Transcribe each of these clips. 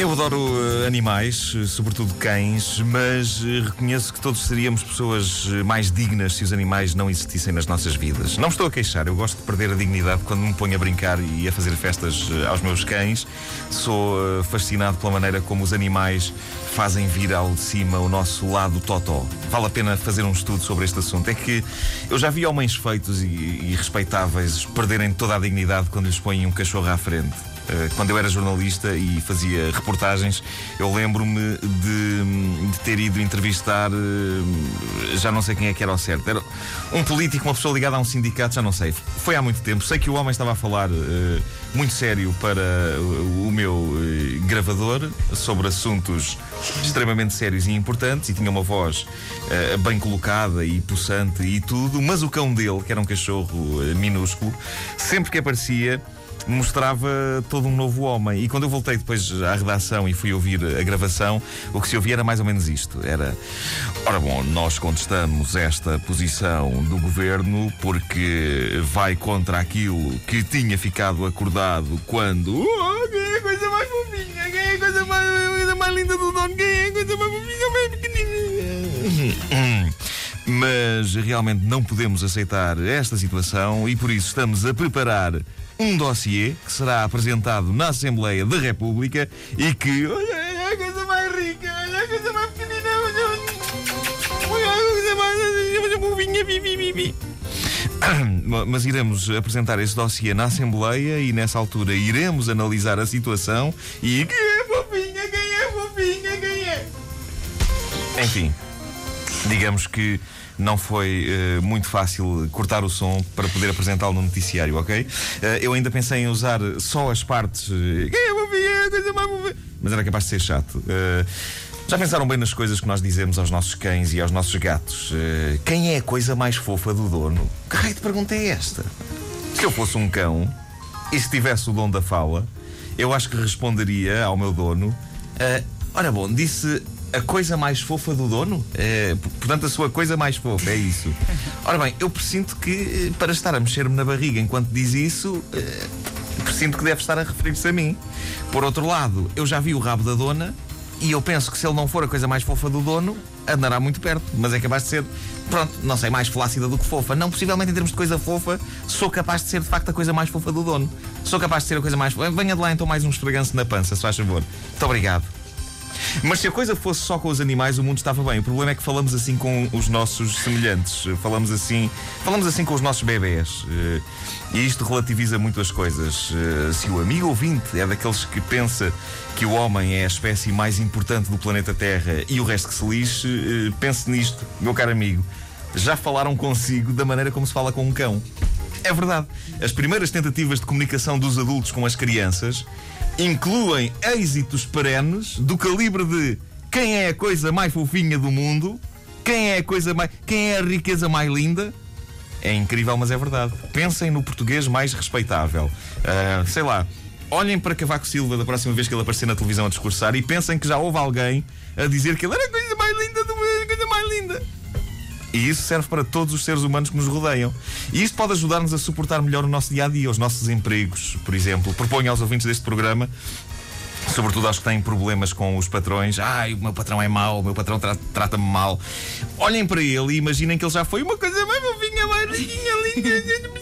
Eu adoro uh, animais, uh, sobretudo cães, mas uh, reconheço que todos seríamos pessoas mais dignas se os animais não existissem nas nossas vidas. Não estou a queixar, eu gosto de perder a dignidade quando me ponho a brincar e a fazer festas aos meus cães. Sou fascinado pela maneira como os animais fazem vir ao de cima o nosso lado totó. Vale a pena fazer um estudo sobre este assunto. É que eu já vi homens feitos e, e respeitáveis perderem toda a dignidade quando lhes põem um cachorro à frente. Eh, quando eu era jornalista e fazia reportagens, eu lembro-me de, de, ter ido entrevistar, eh, já não sei quem é que era ao certo, era um político, uma pessoa ligada a um sindicato, já não sei. Foi há muito tempo. Sei que o homem estava a falar uh, muito sério para o meu gravador sobre assuntos extremamente sérios e importantes e tinha uma voz bem colocada e possante e tudo, mas o cão dele, que era um cachorro minúsculo, sempre que aparecia mostrava todo um novo homem. E quando eu voltei depois à redação e fui ouvir a gravação, o que se ouvia era mais ou menos isto: era, ora bom, nós contestamos esta posição do governo porque vai contra aquilo que tinha ficado acordado quando. Oh, quem é a coisa mais fofinha? Quem é a coisa mais, a coisa mais linda do dono? Quem é a coisa mais fofinha, mais pequenininha? Mas realmente não podemos aceitar esta situação e por isso estamos a preparar um dossiê que será apresentado na Assembleia da República e que. Olha, a coisa mais rica, olha a coisa mais pequenina, olha, a coisa mais. Movinha, bibi, bibi. Mas iremos apresentar esse dossiê na Assembleia e nessa altura iremos analisar a situação e. Quem é fofinha? Quem é fofinha? Quem é? Enfim, digamos que não foi uh, muito fácil cortar o som para poder apresentá-lo no noticiário, ok? Uh, eu ainda pensei em usar só as partes. Uh, mas era capaz de ser chato. já pensaram bem nas coisas que nós dizemos aos nossos cães e aos nossos gatos? quem é a coisa mais fofa do dono? Que raio de pergunta é esta? Se eu fosse um cão e se tivesse o dom da fala, eu acho que responderia ao meu dono. ora bom, disse a coisa mais fofa do dono? É, portanto, a sua coisa mais fofa, é isso. Ora bem, eu presinto que eh, para estar a mexer-me na barriga enquanto diz isso, é, presinto que deve estar a referir-se a mim. Por outro lado, eu já vi o rabo da dona e eu penso que se ele não for a coisa mais fofa do dono, andará muito perto. Mas é capaz de ser, pronto, não sei, mais flácida do que fofa. Não, possivelmente em termos de coisa fofa, sou capaz de ser de facto a coisa mais fofa do dono. Sou capaz de ser a coisa mais fofa. Venha de lá então mais um esfreganço na pança, se faz favor. Muito obrigado. Mas se a coisa fosse só com os animais, o mundo estava bem. O problema é que falamos assim com os nossos semelhantes. Falamos assim, falamos assim com os nossos bebés. Eh, e isto relativiza muito as coisas. Eh, se o amigo ouvinte é daqueles que pensa que o homem é a espécie mais importante do planeta Terra e o resto que se lixe, eh, pense nisto, meu caro amigo. Já falaram consigo da maneira como se fala com um cão. É verdade. As primeiras tentativas de comunicação dos adultos com as crianças incluem êxitos perenes do calibre de quem é a coisa mais fofinha do mundo, quem é a coisa mais. quem é a riqueza mais linda. É incrível, mas é verdade. Pensem no português mais respeitável. Uh, sei lá, olhem para Cavaco Silva da próxima vez que ele aparecer na televisão a discursar e pensem que já houve alguém a dizer que ele era a coisa mais linda do mundo, a coisa mais linda. E isso serve para todos os seres humanos que nos rodeiam. E isto pode ajudar-nos a suportar melhor o nosso dia a dia, os nossos empregos, por exemplo. Proponho aos ouvintes deste programa sobretudo aos que têm problemas com os patrões. Ai, o meu patrão é mau, o meu patrão tra trata-me mal. Olhem para ele e imaginem que ele já foi uma coisa mais fofinha, mais linda, linda.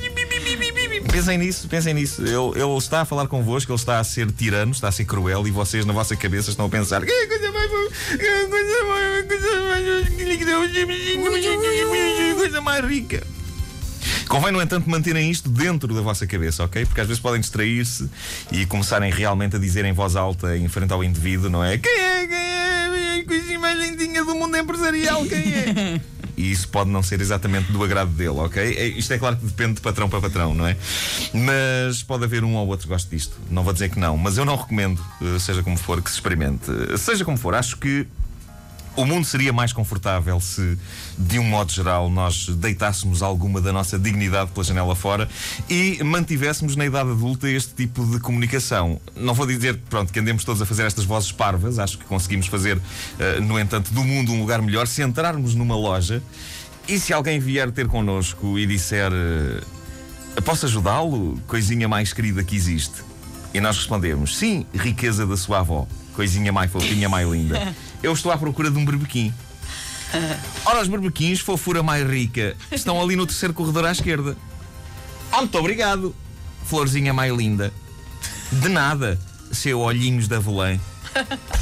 Pensem nisso, pensem nisso. Ele, ele, está a falar convosco, ele está a ser tirano, está a ser cruel e vocês na vossa cabeça estão a pensar que coisa mais. coisa mais. rica. Convém, no entanto, manterem isto dentro da vossa cabeça, ok? Porque às vezes podem distrair-se e começarem realmente a dizer em voz alta, em frente ao indivíduo, não é? Quem é? Quem é? A coisa mais lindinha do mundo empresarial, quem é? E isso pode não ser exatamente do agrado dele, ok? É, isto é claro que depende de patrão para patrão, não é? Mas pode haver um ou outro que goste disto. Não vou dizer que não, mas eu não recomendo, eh, seja como for, que se experimente. Seja como for, acho que o mundo seria mais confortável se, de um modo geral, nós deitássemos alguma da nossa dignidade pela janela fora e mantivéssemos na idade adulta este tipo de comunicação. Não vou dizer pronto, que andemos todos a fazer estas vozes parvas, acho que conseguimos fazer, uh, no entanto, do mundo um lugar melhor se entrarmos numa loja e se alguém vier ter connosco e disser uh, posso ajudá-lo? Coisinha mais querida que existe. E nós respondemos sim, riqueza da sua avó coisinha mais fofinha, mais linda. Eu estou à procura de um berbequim. Ora, os berbequins, fofura mais rica, estão ali no terceiro corredor à esquerda. Ah, muito obrigado, florzinha mais linda. De nada, seu olhinhos da volã.